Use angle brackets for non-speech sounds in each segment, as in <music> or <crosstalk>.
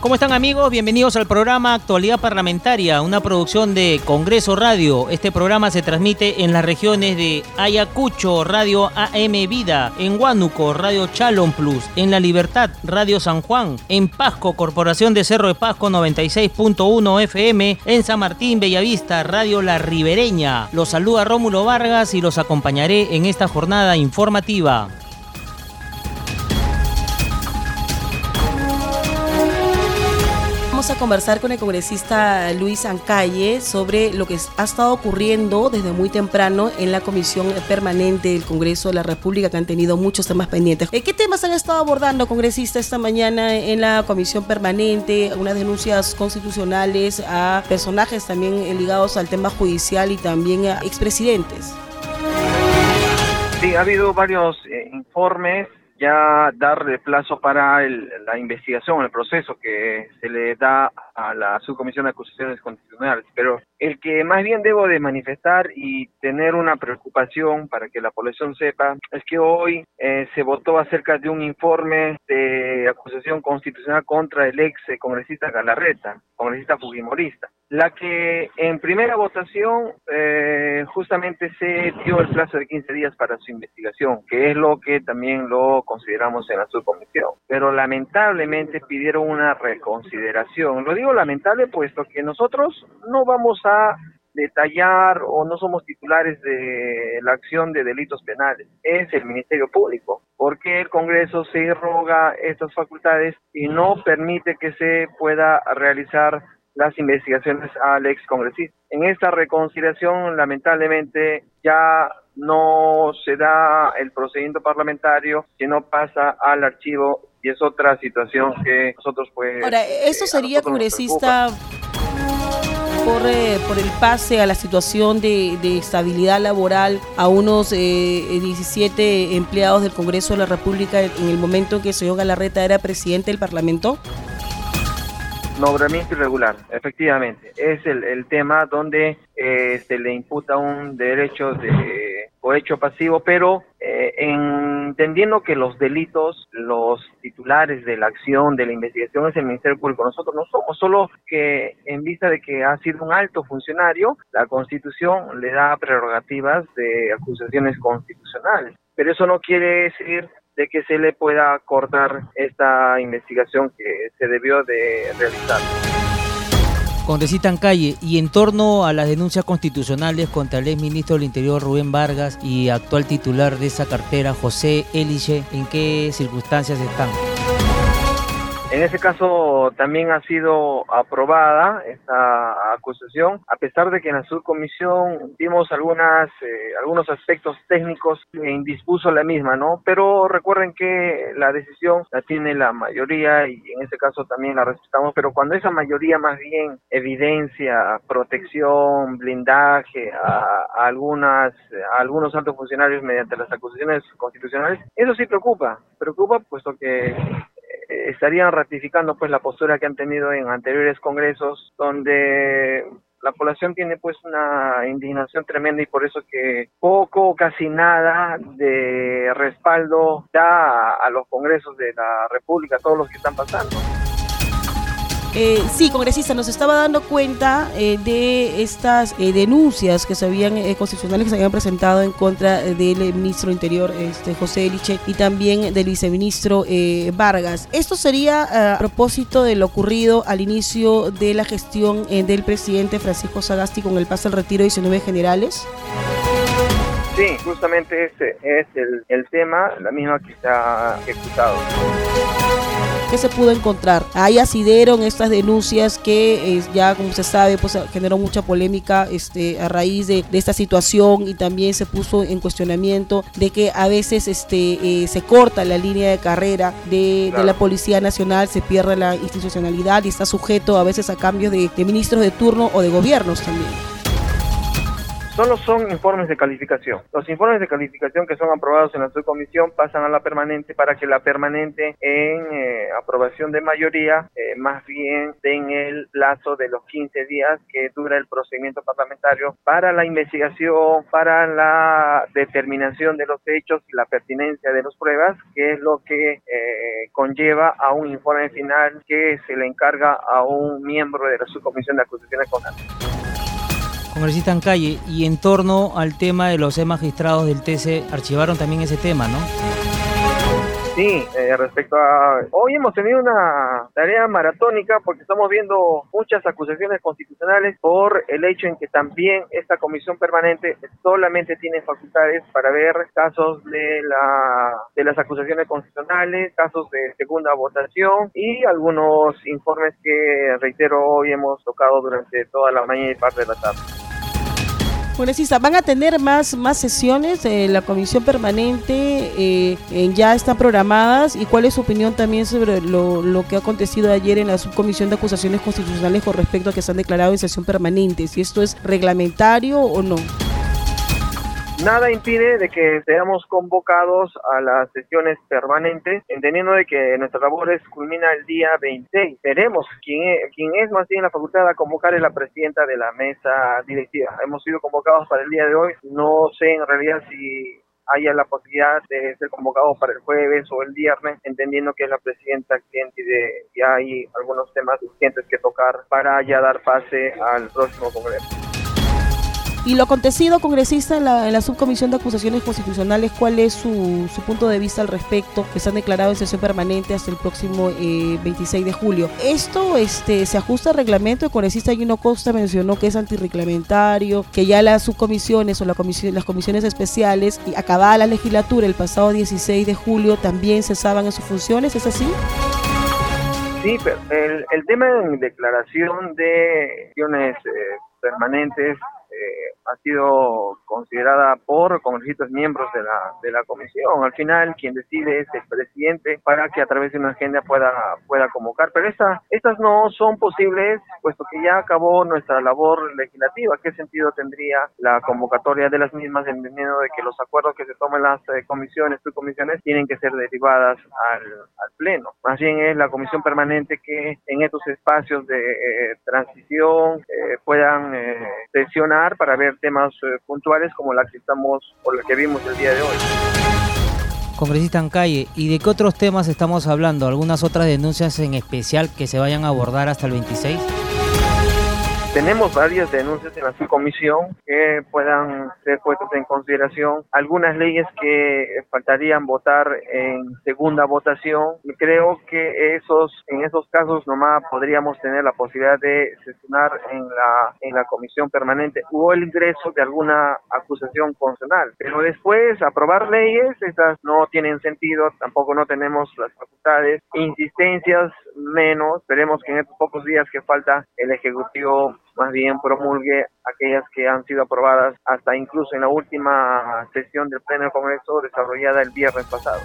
¿Cómo están amigos? Bienvenidos al programa Actualidad Parlamentaria, una producción de Congreso Radio. Este programa se transmite en las regiones de Ayacucho, Radio AM Vida, en Huánuco, Radio Chalon Plus, en La Libertad, Radio San Juan, en Pasco, Corporación de Cerro de Pasco 96.1 FM, en San Martín, Bellavista, Radio La Ribereña. Los saluda Rómulo Vargas y los acompañaré en esta jornada informativa. A conversar con el congresista Luis Ancalle sobre lo que ha estado ocurriendo desde muy temprano en la Comisión Permanente del Congreso de la República, que han tenido muchos temas pendientes. ¿Qué temas han estado abordando, congresista, esta mañana en la Comisión Permanente? Unas denuncias constitucionales a personajes también ligados al tema judicial y también a expresidentes. Sí, ha habido varios eh, informes ya darle plazo para la investigación, el proceso que se le da a la Subcomisión de Acusaciones Constitucionales. Pero el que más bien debo de manifestar y tener una preocupación para que la población sepa es que hoy eh, se votó acerca de un informe de acusación constitucional contra el ex congresista Galarreta, congresista fujimorista la que en primera votación eh, justamente se dio el plazo de 15 días para su investigación, que es lo que también lo consideramos en la subcomisión. Pero lamentablemente pidieron una reconsideración. Lo digo lamentable puesto que nosotros no vamos a detallar o no somos titulares de la acción de delitos penales, es el Ministerio Público, porque el Congreso se roga estas facultades y no permite que se pueda realizar las investigaciones al ex congresista. En esta reconciliación, lamentablemente, ya no se da el procedimiento parlamentario, sino pasa al archivo y es otra situación que nosotros pues... Ahora, ¿esto sería congresista por, eh, por el pase a la situación de, estabilidad laboral a unos 17 eh, empleados del Congreso de la República en el momento en que señor Galarreta era presidente del Parlamento? Nombramiento irregular, efectivamente. Es el, el tema donde eh, se le imputa un derecho de hecho pasivo, pero eh, entendiendo que los delitos, los titulares de la acción, de la investigación es el Ministerio Público. Nosotros no somos, solo que en vista de que ha sido un alto funcionario, la Constitución le da prerrogativas de acusaciones constitucionales. Pero eso no quiere decir de que se le pueda cortar esta investigación que se debió de realizar. Congresista Calle, y en torno a las denuncias constitucionales contra el ex ministro del Interior Rubén Vargas y actual titular de esa cartera José Eliche, ¿en qué circunstancias están? En ese caso también ha sido aprobada esta acusación, a pesar de que en la subcomisión vimos algunas, eh, algunos aspectos técnicos que indispuso la misma, ¿no? Pero recuerden que la decisión la tiene la mayoría y en ese caso también la respetamos, pero cuando esa mayoría más bien evidencia protección, blindaje a, algunas, a algunos altos funcionarios mediante las acusaciones constitucionales, eso sí preocupa, preocupa puesto que estarían ratificando pues la postura que han tenido en anteriores congresos donde la población tiene pues una indignación tremenda y por eso que poco casi nada de respaldo da a los congresos de la República, todos los que están pasando. Eh, sí, congresista, nos estaba dando cuenta eh, de estas eh, denuncias que se habían constitucionales que se habían presentado en contra del ministro Interior este, José Eliche y también del viceministro Vargas. Esto sería a propósito de lo ocurrido al inicio de la gestión del presidente Francisco Sagasti con el paso al retiro de 19 generales. Sí, justamente ese es el, el tema, la misma que se ha ejecutado. ¿Qué se pudo encontrar? Hay asidero en estas denuncias que eh, ya como se sabe pues generó mucha polémica este, a raíz de, esta situación y también se puso en cuestionamiento de que a veces este, eh, se corta la línea de carrera de, la Policía Nacional, se pierde la institucionalidad y está sujeto a veces a cambios de, de ministros de turno o de gobiernos también. Solo son informes de calificación. Los informes de calificación que son aprobados en la subcomisión pasan a la permanente para que la permanente en eh, aprobación de mayoría eh, más bien den el plazo de los 15 días que dura el procedimiento parlamentario para la investigación, para la determinación de los hechos y la pertinencia de las pruebas, que es lo que eh, conlleva a un informe final que se le encarga a un miembro de la subcomisión de acusaciones constantes. Congresista en calle, y en torno al tema de los magistrados del TC, archivaron también ese tema, ¿no? Sí, eh, respecto a... Hoy hemos tenido una tarea maratónica porque estamos viendo muchas acusaciones constitucionales por el hecho en que también esta comisión permanente solamente tiene facultades para ver casos de, la, de las acusaciones constitucionales, casos de segunda votación y algunos informes que, reitero, hoy hemos tocado durante toda la mañana y parte de la tarde. Congresista, ¿van a tener más, más sesiones la comisión permanente? Eh, ¿Ya están programadas? ¿Y cuál es su opinión también sobre lo, lo, que ha acontecido ayer en la subcomisión de acusaciones constitucionales con respecto a que se han declarado en sesión permanente? ¿Si esto es reglamentario o no? Nada impide de que seamos convocados a las sesiones permanentes, entendiendo de que nuestra labores culmina el día 26. Veremos quién es, quién es más bien la facultad a convocar es la presidenta de la mesa directiva. Hemos sido convocados para el día de hoy. No sé en realidad si haya la posibilidad de ser convocados para el jueves o el viernes, entendiendo que es la presidenta quien de ya hay algunos temas urgentes que tocar para ya dar pase al próximo congreso. Y lo acontecido, congresista, en la, subcomisión de acusaciones constitucionales, ¿cuál es su, punto de vista al respecto? Que se han declarado en sesión permanente hasta el próximo 26 eh, de julio. ¿Esto este, se ajusta al reglamento? El congresista Gino Costa mencionó que es antirreglamentario, que ya las subcomisiones o la comisión, las comisiones especiales, y acabada la legislatura el pasado 16 de julio, también cesaban en sus funciones. ¿Es así? Sí, pero el, tema en declaración de acciones eh, permanentes eh, ha sido considerada por congresistas miembros de la, de la comisión. Al final, quien decide es el presidente para que a través de una agenda pueda, pueda convocar. Pero esta, estas no son posibles, puesto que ya acabó nuestra labor legislativa. ¿Qué sentido tendría la convocatoria de las mismas, entendiendo de que los acuerdos que se toman las eh, comisiones, subcomisiones, tienen que ser derivadas al, Pleno? Más bien es la comisión permanente que en estos espacios de eh, transición puedan sesionar para ver temas eh, puntuales como la que estamos o la que vimos el día de hoy. Congresista en calle, ¿y de qué otros temas estamos hablando? ¿Algunas otras denuncias en especial que se vayan a abordar hasta el 26? Tenemos varias denuncias en la subcomisión que puedan ser puestas en consideración. Algunas leyes que faltarían votar en segunda votación. Creo que esos, en esos casos nomás podríamos tener la posibilidad de sesionar en la, en la comisión permanente o el ingreso de alguna acusación constitucional. Pero después aprobar leyes, esas no tienen sentido, tampoco no tenemos las facultades, insistencias menos. Esperemos que en estos pocos días que falta el Ejecutivo más bien promulgue aquellas que han sido aprobadas hasta incluso en la última sesión del Pleno del Congreso desarrollada el viernes pasado.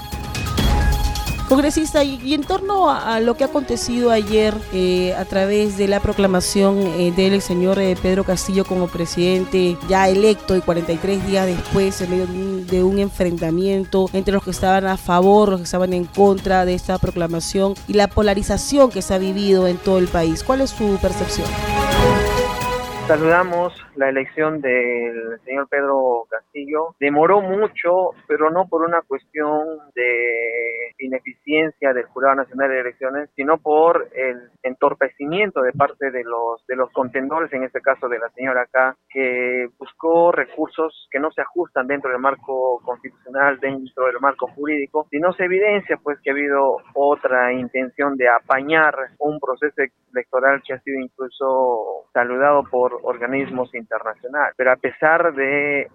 Congresista, y, en torno a, lo que ha acontecido ayer eh, a través de la proclamación eh, del señor eh, Pedro Castillo como presidente ya electo y 43 días después en medio de un, enfrentamiento entre los que estaban a favor, los que estaban en contra de esta proclamación y la polarización que se ha vivido en todo el país, ¿cuál es su percepción? Saludamos la elección del señor Pedro Castillo. Demoró mucho, pero no por una cuestión de ineficiencia del Jurado Nacional de Elecciones, sino por el entorpecimiento de parte de los de los contendores, en este caso de la señora acá, que buscó recursos que no se ajustan dentro del marco constitucional, dentro del marco jurídico, y no se evidencia pues que ha habido otra intención de apañar un proceso electoral que ha sido incluso saludado por organismos internacionales. Pero a pesar de eh,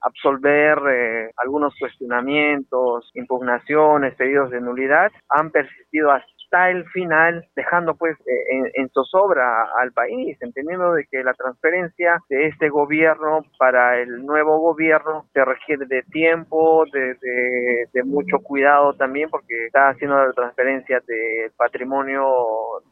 absolver eh, algunos cuestionamientos, impugnaciones, pedidos de nulidad, han persistido hasta hasta el final, dejando pues en, en zozobra al país, entendiendo de que la transferencia de este gobierno para el nuevo gobierno se requiere de tiempo, de, de, mucho cuidado también, porque está haciendo la transferencia del patrimonio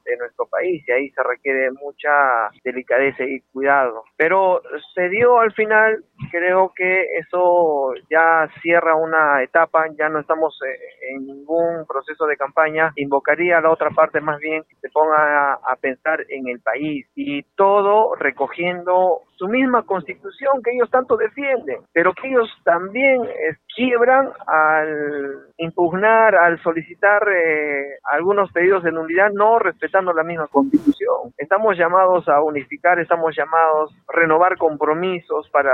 de nuestro país y ahí se requiere mucha delicadeza y cuidado. Pero se dio al final, creo que eso ya cierra una etapa, ya no estamos eh, en ningún proceso de campaña, invocaría a la otra parte más bien que se ponga a pensar en el país y todo recogiendo su misma constitución que ellos tanto defienden, pero que ellos también eh, quiebran al impugnar, al solicitar eh, algunos pedidos de nulidad no respetando la misma constitución. Estamos llamados a unificar, estamos llamados a renovar compromisos para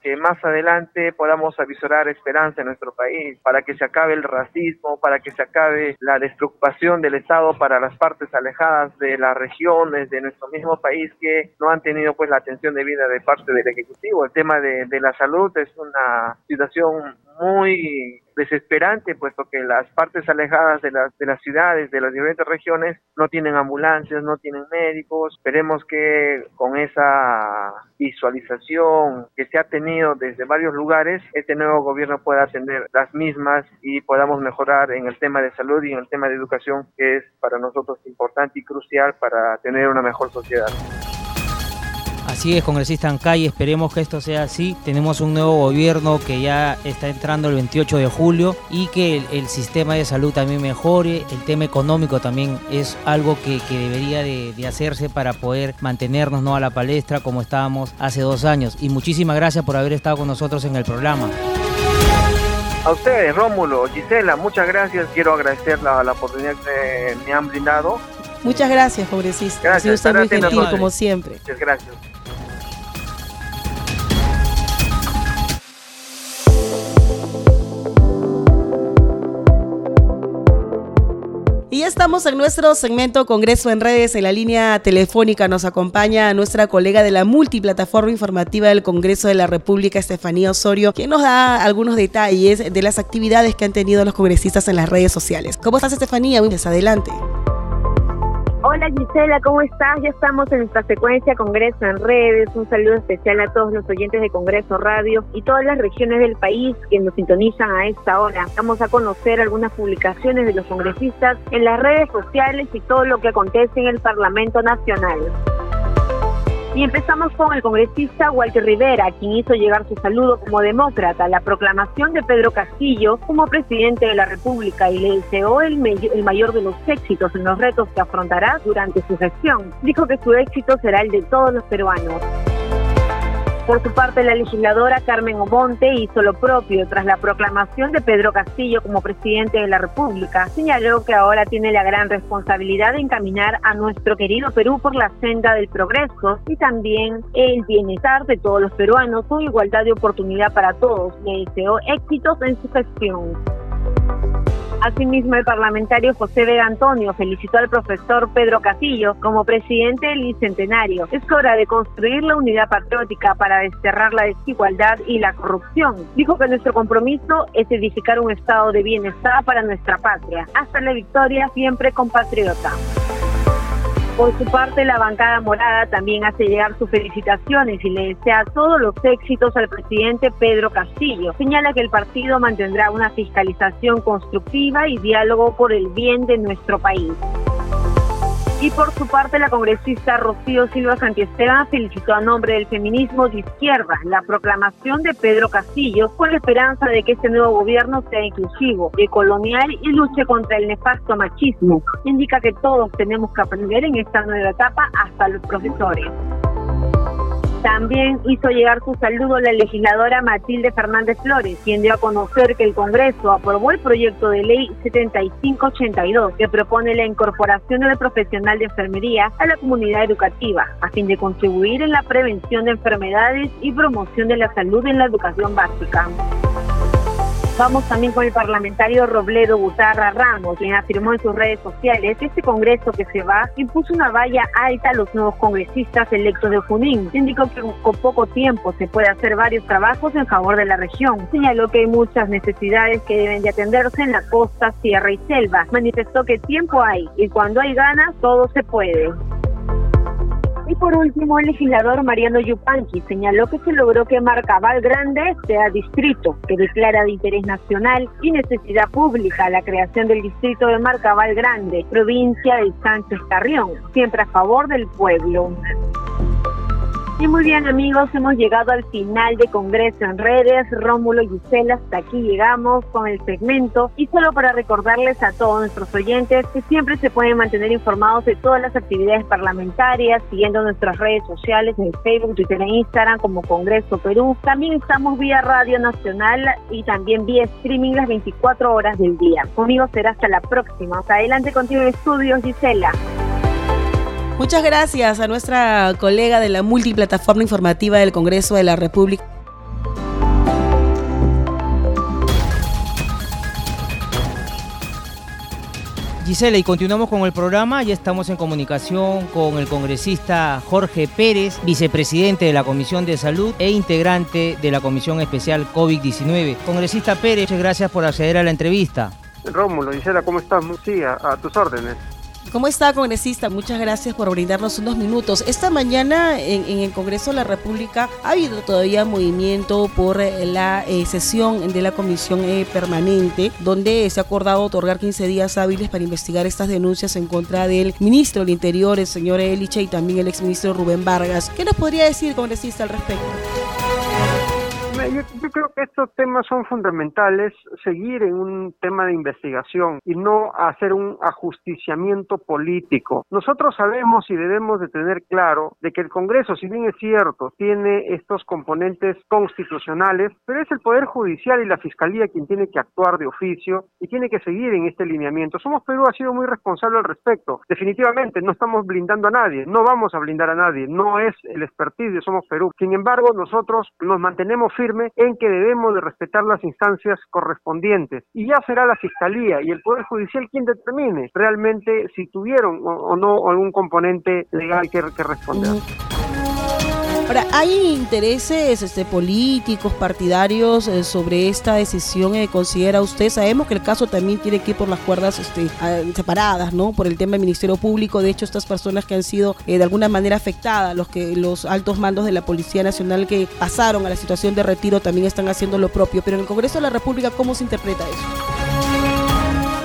que más adelante podamos avisorar esperanza en nuestro país, para que se acabe el racismo, para que se acabe la despreocupación del Estado para las partes alejadas de las regiones de nuestro mismo país que no han tenido pues la atención debida de parte del Ejecutivo. El tema de, de la salud es una situación muy desesperante, puesto que las partes alejadas de las, de las ciudades, de las diferentes regiones, no tienen ambulancias, no tienen médicos. Esperemos que con esa visualización que se ha tenido desde varios lugares, este nuevo gobierno pueda atender las mismas y podamos mejorar en el tema de salud y en el tema de educación, que es para nosotros importante y crucial para tener una mejor sociedad. Así es, congresista Ancay, esperemos que esto sea así. Tenemos un nuevo gobierno que ya está entrando el 28 de julio y que el, sistema de salud también mejore. El tema económico también es algo que, debería de, hacerse para poder mantenernos ¿no? a la palestra como estábamos hace dos años. Y muchísimas gracias por haber estado con nosotros en el programa. A ustedes, Rómulo, Gisela, muchas gracias. Quiero agradecer la, la oportunidad que me han brindado. Muchas gracias, congresista. Gracias. Ha muy gentil, como siempre. Muchas gracias. Y ya estamos en nuestro segmento Congreso en Redes. En la línea telefónica nos acompaña nuestra colega de la multiplataforma informativa del Congreso de la República, Estefanía Osorio, que nos da algunos detalles de las actividades que han tenido los congresistas en las redes sociales. ¿Cómo estás, Estefanía? Adelante. Hola Gisela, ¿cómo estás? Ya estamos en nuestra secuencia Congreso en redes. Un saludo especial a todos los oyentes de Congreso Radio y todas las regiones del país que nos sintonizan a esta hora. Vamos a conocer algunas publicaciones de los congresistas en las redes sociales y todo lo que acontece en el Parlamento Nacional. Y empezamos con el congresista Walter Rivera, quien hizo llegar su saludo como demócrata, la proclamación de Pedro Castillo como presidente de la República y le deseó el, el mayor de los éxitos en los retos que afrontará durante su gestión. Dijo que su éxito será el de todos los peruanos. Por su parte, la legisladora Carmen Omonte hizo lo propio tras la proclamación de Pedro Castillo como presidente de la República. Señaló que ahora tiene la gran responsabilidad de encaminar a nuestro querido Perú por la senda del progreso y también el bienestar de todos los peruanos con igualdad de oportunidad para todos. Le deseó éxitos en su gestión. Asimismo, el parlamentario José Vega Antonio felicitó al profesor Pedro Castillo como presidente del Bicentenario. Es hora de construir la unidad patriótica para desterrar la desigualdad y la corrupción. Dijo que nuestro compromiso es edificar un estado de bienestar para nuestra patria. Hasta la victoria, siempre compatriota. Por su parte, la bancada morada también hace llegar sus felicitaciones y le desea todos los éxitos al presidente Pedro Castillo. Señala que el partido mantendrá una fiscalización constructiva y diálogo por el bien de nuestro país. Y por su parte, la congresista Rocío Silva Santiesteban felicitó a nombre del feminismo de izquierda la proclamación de Pedro Castillo con la esperanza de que este nuevo gobierno sea inclusivo, decolonial y luche contra el nefasto machismo. Indica que todos tenemos que aprender en esta nueva etapa, hasta los profesores. También hizo llegar su saludo la legisladora Matilde Fernández Flores, quien dio a conocer que el Congreso aprobó el proyecto de ley 7582 que propone la incorporación del profesional de enfermería a la comunidad educativa a fin de contribuir en la prevención de enfermedades y promoción de la salud en la educación básica. Vamos también con el parlamentario Robledo Butarra Ramos, quien afirmó en sus redes sociales que este Congreso que se va impuso una valla alta a los nuevos congresistas electos de Junín. Indicó que con poco tiempo se puede hacer varios trabajos en favor de la región. Señaló que hay muchas necesidades que deben de atenderse en la costa, sierra y selva. Manifestó que tiempo hay y cuando hay ganas todo se puede. Y por último, el legislador Mariano Yupanqui señaló que se logró que Marcabal Grande sea distrito, que declara de interés nacional y necesidad pública la creación del distrito de Marcabal Grande, provincia de Sánchez Carrión, siempre a favor del pueblo. Y muy bien amigos, hemos llegado al final de Congreso en redes. Rómulo y Gisela, hasta aquí llegamos con el segmento. Y solo para recordarles a todos nuestros oyentes que siempre se pueden mantener informados de todas las actividades parlamentarias, siguiendo nuestras redes sociales en Facebook, Twitter e Instagram como Congreso Perú. También estamos vía Radio Nacional y también vía streaming las 24 horas del día. Conmigo será hasta la próxima. adelante contigo en estudios, Gisela. Muchas gracias a nuestra colega de la multiplataforma informativa del Congreso de la República. Gisela, y continuamos con el programa. Ya estamos en comunicación con el congresista Jorge Pérez, vicepresidente de la Comisión de Salud e integrante de la Comisión Especial COVID-19. Congresista Pérez, muchas gracias por acceder a la entrevista. Rómulo, Gisela, ¿cómo estás? Sí, a tus órdenes. ¿Cómo está, congresista? Muchas gracias por brindarnos unos minutos. Esta mañana en, el Congreso de la República ha habido todavía movimiento por eh, la eh, sesión de la Comisión eh, Permanente, donde se ha acordado otorgar 15 días hábiles para investigar estas denuncias en contra del ministro del Interior, el señor Eliche, y también el exministro Rubén Vargas. ¿Qué nos podría decir, congresista, al respecto? Yo, creo que estos temas son fundamentales, seguir en un tema de investigación y no hacer un ajusticiamiento político. Nosotros sabemos y debemos de tener claro de que el Congreso, si bien es cierto, tiene estos componentes constitucionales, pero es el Poder Judicial y la Fiscalía quien tiene que actuar de oficio y tiene que seguir en este lineamiento. Somos Perú ha sido muy responsable al respecto. Definitivamente no estamos blindando a nadie, no vamos a blindar a nadie, no es el expertise de Somos Perú. Sin embargo, nosotros nos mantenemos firmes en que debemos de respetar las instancias correspondientes y ya será la Fiscalía y el Poder Judicial quien determine realmente si tuvieron o, no algún componente legal que, que responder. Ahora, ¿hay intereses este, políticos, partidarios eh, sobre esta decisión? Eh, ¿Considera usted? Sabemos que el caso también tiene que ir por las cuerdas este, separadas, ¿no? Por el tema del Ministerio Público. De hecho, estas personas que han sido eh, de alguna manera afectadas, los que los altos mandos de la Policía Nacional que pasaron a la situación de retiro también están haciendo lo propio. Pero en el Congreso de la República, ¿cómo se interpreta eso?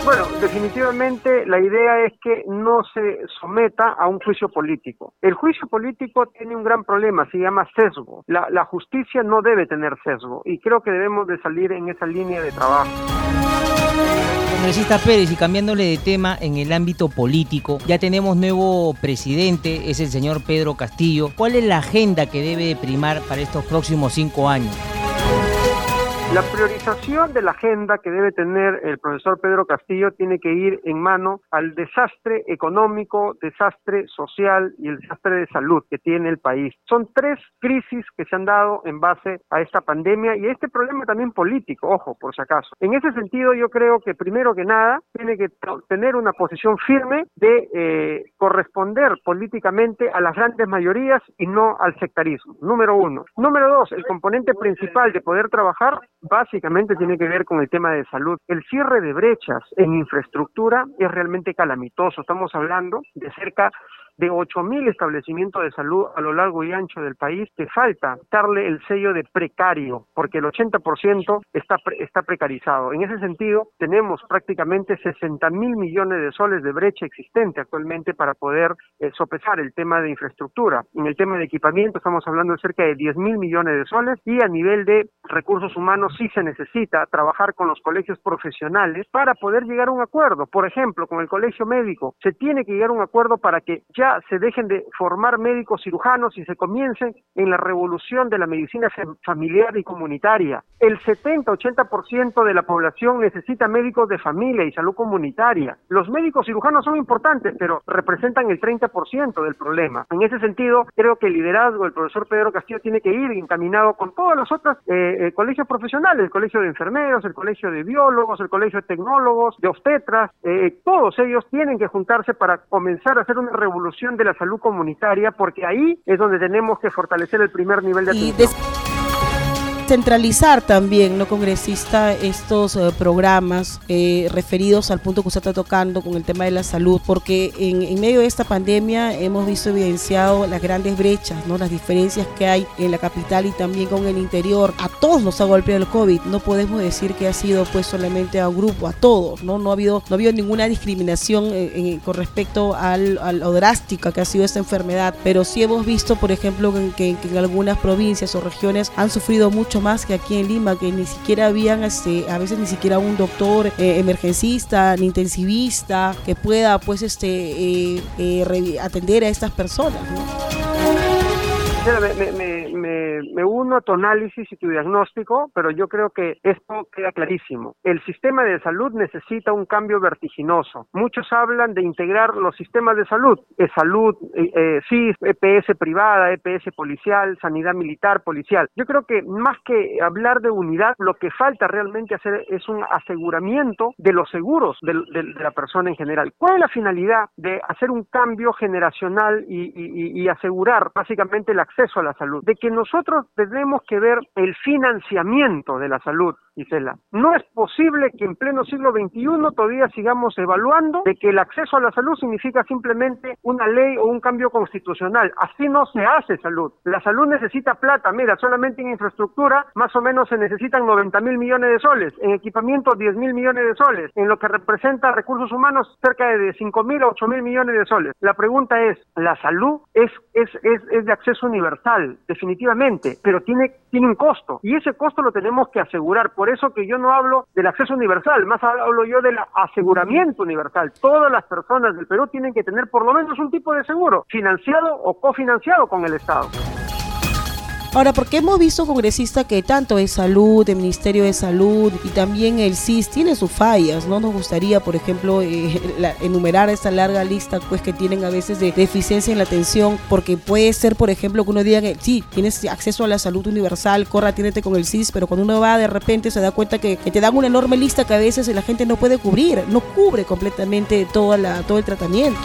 Bueno, definitivamente la idea es que no se someta a un juicio político. El juicio político tiene un gran problema, se llama sesgo. La, justicia no debe tener sesgo y creo que debemos de salir en esa línea de trabajo. Congresista Pérez, y cambiándole de tema en el ámbito político, ya tenemos nuevo presidente, es el señor Pedro Castillo. ¿Cuál es la agenda que debe primar para estos próximos cinco años? La priorización de la agenda que debe tener el profesor Pedro Castillo tiene que ir en mano al desastre económico, desastre social y el desastre de salud que tiene el país. Son tres crisis que se han dado en base a esta pandemia y a este problema también político, ojo, por si acaso. En ese sentido, yo creo que primero que nada tiene que tener una posición firme de eh, corresponder políticamente a las grandes mayorías y no al sectarismo. Número uno. Número dos, el componente principal de poder trabajar básicamente tiene que ver con el tema de salud. El cierre de brechas en infraestructura es realmente calamitoso. Estamos hablando de cerca de 8.000 establecimientos de salud a lo largo y ancho del país que falta darle el sello de precario, porque el 80% está, está precarizado. En ese sentido, tenemos prácticamente 60 mil millones de soles de brecha existente actualmente para poder eh, sopesar el tema de infraestructura. En el tema de equipamiento estamos hablando de cerca de 10 mil millones de soles y a nivel de recursos humanos sí se necesita trabajar con los colegios profesionales para poder llegar a un acuerdo. Por ejemplo, con el colegio médico se tiene que llegar a un acuerdo para que ya se dejen de formar médicos cirujanos y se comiencen en la revolución de la medicina familiar y comunitaria. El 70-80% de la población necesita médicos de familia y salud comunitaria. Los médicos cirujanos son importantes, pero representan el 30% del problema. En ese sentido, creo que el liderazgo del profesor Pedro Castillo tiene que ir encaminado con todos los otros eh, eh, colegios profesionales, el colegio de enfermeros, el colegio de biólogos, el colegio de tecnólogos, de obstetras, eh, todos ellos tienen que juntarse para comenzar a hacer una revolución de la salud comunitaria, porque ahí es donde tenemos que fortalecer el primer nivel de atención centralizar también, ¿no, congresista, estos eh, programas eh, referidos al punto que usted está tocando con el tema de la salud? Porque en, medio de esta pandemia hemos visto evidenciado las grandes brechas, ¿no? las diferencias que hay en la capital y también con el interior. A todos nos ha golpeado el COVID. No podemos decir que ha sido pues solamente a un grupo, a todos. No, no, ha, habido, no ha habido ninguna discriminación eh, con respecto al, a lo drástica que ha sido esta enfermedad. Pero sí hemos visto, por ejemplo, que, en algunas provincias o regiones han sufrido mucho más que aquí en Lima, que ni siquiera habían, este, a veces ni siquiera un doctor eh, emergencista, ni intensivista, que pueda pues este eh, eh, atender a estas personas. Uno a tu análisis y tu diagnóstico, pero yo creo que esto queda clarísimo. El sistema de salud necesita un cambio vertiginoso. Muchos hablan de integrar los sistemas de salud, eh, salud, eh, CIS, EPS privada, EPS policial, sanidad militar, policial. Yo creo que más que hablar de unidad, lo que falta realmente hacer es un aseguramiento de los seguros de, la persona en general. ¿Cuál es la finalidad de hacer un cambio generacional y, y asegurar básicamente la acceso a la salud, de que nosotros tenemos que ver el financiamiento de la salud, Gisela. No es posible que en pleno siglo XXI todavía sigamos evaluando de que el acceso a la salud significa simplemente una ley o un cambio constitucional. Así no se hace salud. La salud necesita plata. Mira, solamente en infraestructura más o menos se necesitan 90 mil millones de soles, en equipamiento 10 mil millones de soles, en lo que representa recursos humanos cerca de 5 mil a 8 mil millones de soles. La pregunta es, ¿la salud es, es, es, es de acceso universal? definitivamente, pero tiene, tiene un costo y ese costo lo tenemos que asegurar. Por eso que yo no hablo del acceso universal, más hablo yo del aseguramiento universal. Todas las personas del Perú tienen que tener por lo menos un tipo de seguro, financiado o cofinanciado con el Estado. Ahora, porque hemos visto congresistas que tanto es salud, el Ministerio de Salud y también el CIS tiene sus fallas, ¿no? Nos gustaría, por ejemplo, eh, <laughs> enumerar esta larga lista pues que tienen a veces de deficiencia en la atención, porque puede ser, por ejemplo, que uno diga que sí, tienes acceso a la salud universal, corra, atiéndete con el CIS, pero cuando uno va de repente se da cuenta que, te dan una enorme lista que a veces la gente no puede cubrir, no cubre completamente toda la, todo el tratamiento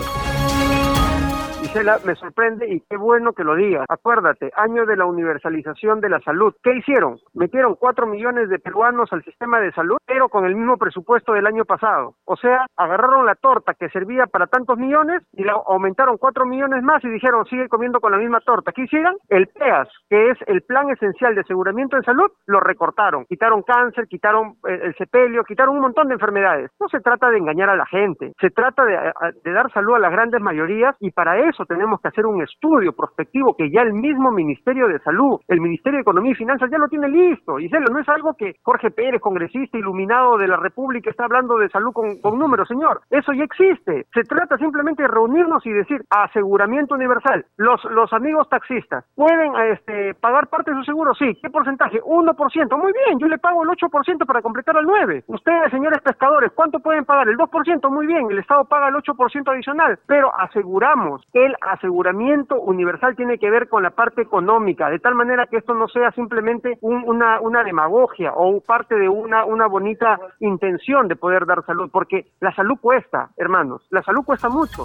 me sorprende y qué bueno que lo digas. Acuérdate, año de la universalización de la salud. ¿Qué hicieron? Metieron cuatro millones de peruanos al sistema de salud, pero con el mismo presupuesto del año pasado. O sea, agarraron la torta que servía para tantos millones y la aumentaron cuatro millones más y dijeron, sigue comiendo con la misma torta. ¿Qué hicieron? El PEAS, que es el Plan Esencial de Aseguramiento de Salud, lo recortaron. Quitaron cáncer, quitaron eh, el sepelio, quitaron un montón de enfermedades. No se trata de engañar a la gente, se trata de dar salud a las grandes mayorías y para eso tenemos que hacer un estudio prospectivo que ya el mismo Ministerio de Salud, el Ministerio de Economía y Finanzas ya lo tiene listo. Y no es algo que Jorge Pérez, congresista iluminado de la República, está hablando de salud con, números, señor. Eso ya existe. Se trata simplemente de reunirnos y decir aseguramiento universal. Los, amigos taxistas pueden este, pagar parte de su seguro, sí. ¿Qué porcentaje? 1%. Muy bien, yo le pago el 8% para completar el 9%. Ustedes, señores pescadores, ¿cuánto pueden pagar? El 2%. Muy bien, el Estado paga el 8% adicional. Pero aseguramos el aseguramiento universal tiene que ver con la parte económica, de tal manera que esto no sea simplemente una, demagogia o parte de una, una bonita intención de poder dar salud, porque la salud cuesta, hermanos, la salud cuesta mucho.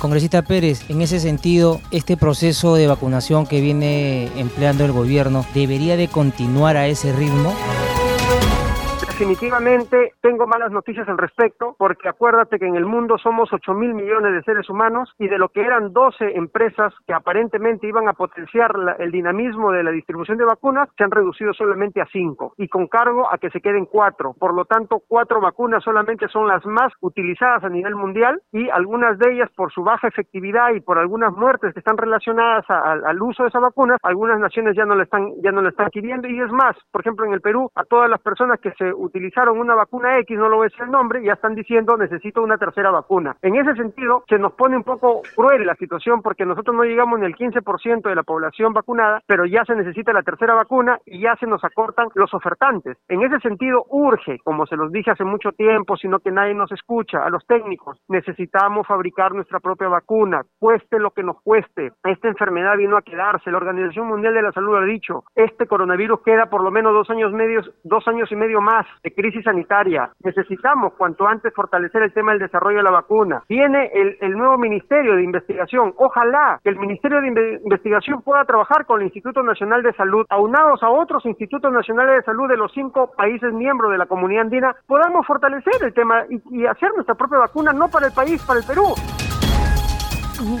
Congresista Pérez, en ese sentido, este proceso de vacunación que viene empleando el gobierno, ¿debería de continuar a ese ritmo? Definitivamente tengo malas noticias al respecto, porque acuérdate que en el mundo somos 8 mil millones de seres humanos y de lo que eran 12 empresas que aparentemente iban a potenciar el dinamismo de la distribución de vacunas, se han reducido solamente a 5 y con cargo a que se queden 4. Por lo tanto, 4 vacunas solamente son las más utilizadas a nivel mundial y algunas de ellas por su baja efectividad y por algunas muertes que están relacionadas al uso de esas vacunas, algunas naciones ya no la están ya no la están adquiriendo y es más, por ejemplo en el Perú, a todas las personas que se utilizaron una vacuna X, no lo voy a el nombre, ya están diciendo necesito una tercera vacuna. En ese sentido, se nos pone un poco cruel la situación porque nosotros no llegamos ni al 15% de la población vacunada, pero ya se necesita la tercera vacuna y ya se nos acortan los ofertantes. En ese sentido, urge, como se los dije hace mucho tiempo, sino que nadie nos escucha, a los técnicos, necesitamos fabricar nuestra propia vacuna, cueste lo que nos cueste. Esta enfermedad vino a quedarse. La Organización Mundial de la Salud ha dicho, este coronavirus queda por lo menos dos años medios, dos años y medio más de crisis sanitaria. Necesitamos cuanto antes fortalecer el tema del desarrollo de la vacuna. Viene el, el nuevo Ministerio de Investigación. Ojalá que el Ministerio de Investigación pueda trabajar con el Instituto Nacional de Salud, aunados a otros institutos nacionales de salud de los cinco países miembros de la comunidad andina, podamos fortalecer el tema y, y hacer nuestra propia vacuna, no para el país, para el Perú.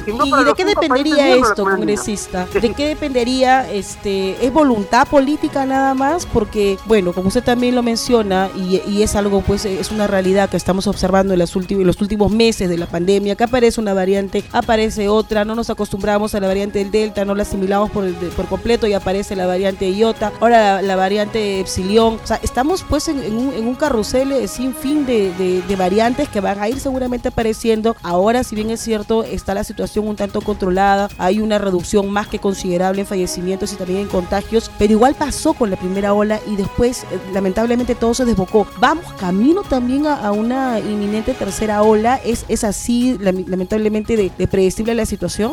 ¿Y de qué dependería esto, congresista? ¿De qué dependería? Este, ¿Es voluntad política nada más? Porque, bueno, como usted también lo menciona, y, es algo, pues, es una realidad que estamos observando en, las últimos, los últimos meses de la pandemia, que aparece una variante, aparece otra, no nos acostumbramos a la variante del Delta, no la asimilamos por, por completo y aparece la variante Iota, ahora la, variante Epsilon. O sea, estamos, pues, en, un, en un, carrusel eh, sin fin de, de variantes que van a ir seguramente apareciendo. Ahora, si bien es cierto, está la situación un tanto controlada, hay una reducción más que considerable en fallecimientos y también en contagios, pero igual pasó con la primera ola y después eh, lamentablemente todo se desbocó. Vamos camino también a, una inminente tercera ola, ¿es, es así lamentablemente de, de predecible la situación?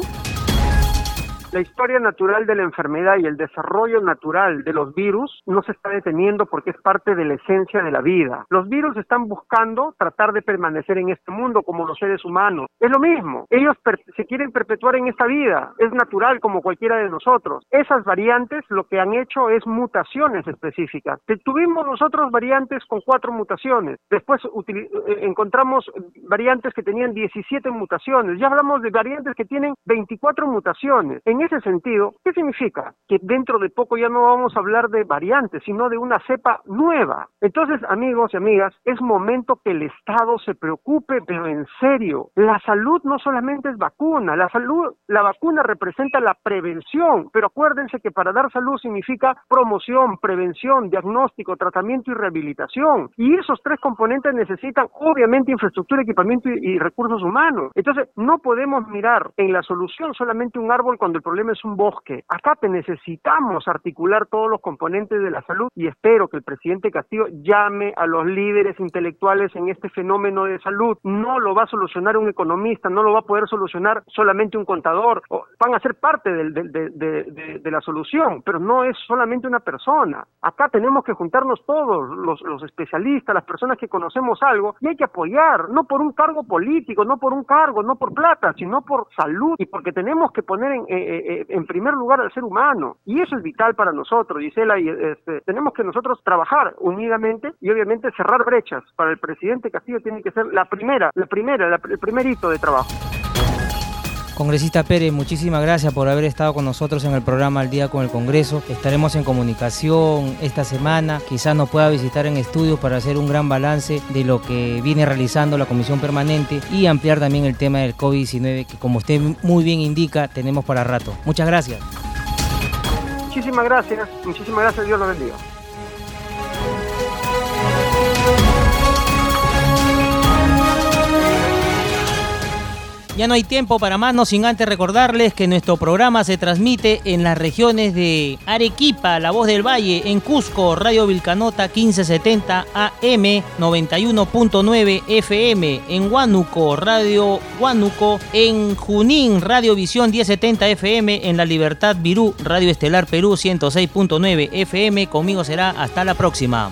La historia natural de la enfermedad y el desarrollo natural de los virus no se está deteniendo porque es parte de la esencia de la vida. Los virus están buscando tratar de permanecer en este mundo como los seres humanos. Es lo mismo. Ellos se quieren perpetuar en esta vida. Es natural como cualquiera de nosotros. Esas variantes lo que han hecho es mutaciones específicas. Tuvimos nosotros variantes con cuatro mutaciones. Después eh, encontramos variantes que tenían 17 mutaciones. Ya hablamos de variantes que tienen 24 mutaciones. Ese sentido, ¿qué significa? Que dentro de poco ya no vamos a hablar de variantes, sino de una cepa nueva. Entonces, amigos y amigas, es momento que el Estado se preocupe, pero en serio. La salud no solamente es vacuna, la salud, la vacuna representa la prevención, pero acuérdense que para dar salud significa promoción, prevención, diagnóstico, tratamiento y rehabilitación. Y esos tres componentes necesitan obviamente infraestructura, equipamiento y, y recursos humanos. Entonces, no podemos mirar en la solución solamente un árbol cuando el problema es un bosque. Acá te necesitamos articular todos los componentes de la salud y espero que el presidente Castillo llame a los líderes intelectuales en este fenómeno de salud. No lo va a solucionar un economista, no lo va a poder solucionar solamente un contador. Van a ser parte de, la solución, pero no es solamente una persona. Acá tenemos que juntarnos todos, los, especialistas, las personas que conocemos algo, y hay que apoyar, no por un cargo político, no por un cargo, no por plata, sino por salud y porque tenemos que poner en, eh, en primer lugar al ser humano. Y eso es vital para nosotros, Gisela, y este, tenemos que nosotros trabajar unidamente y obviamente cerrar brechas. Para el presidente Castillo tiene que ser la primera, la primera, el primer hito de trabajo. Congresista Pérez, muchísimas gracias por haber estado con nosotros en el programa Al Día con el Congreso. Estaremos en comunicación esta semana. Quizás nos pueda visitar en estudios para hacer un gran balance de lo que viene realizando la Comisión Permanente y ampliar también el tema del COVID-19 que como usted muy bien indica tenemos para rato. Muchas gracias. Muchísimas gracias. Muchísimas gracias. Dios lo bendiga. Ya no hay tiempo para más, no sin antes recordarles que nuestro programa se transmite en las regiones de Arequipa, La Voz del Valle, en Cusco, Radio Vilcanota 1570 AM 91.9 FM, en Huánuco, Radio Huánuco, en Junín, Radio Visión 1070 FM, en La Libertad Virú, Radio Estelar Perú 106.9 FM. Conmigo será hasta la próxima.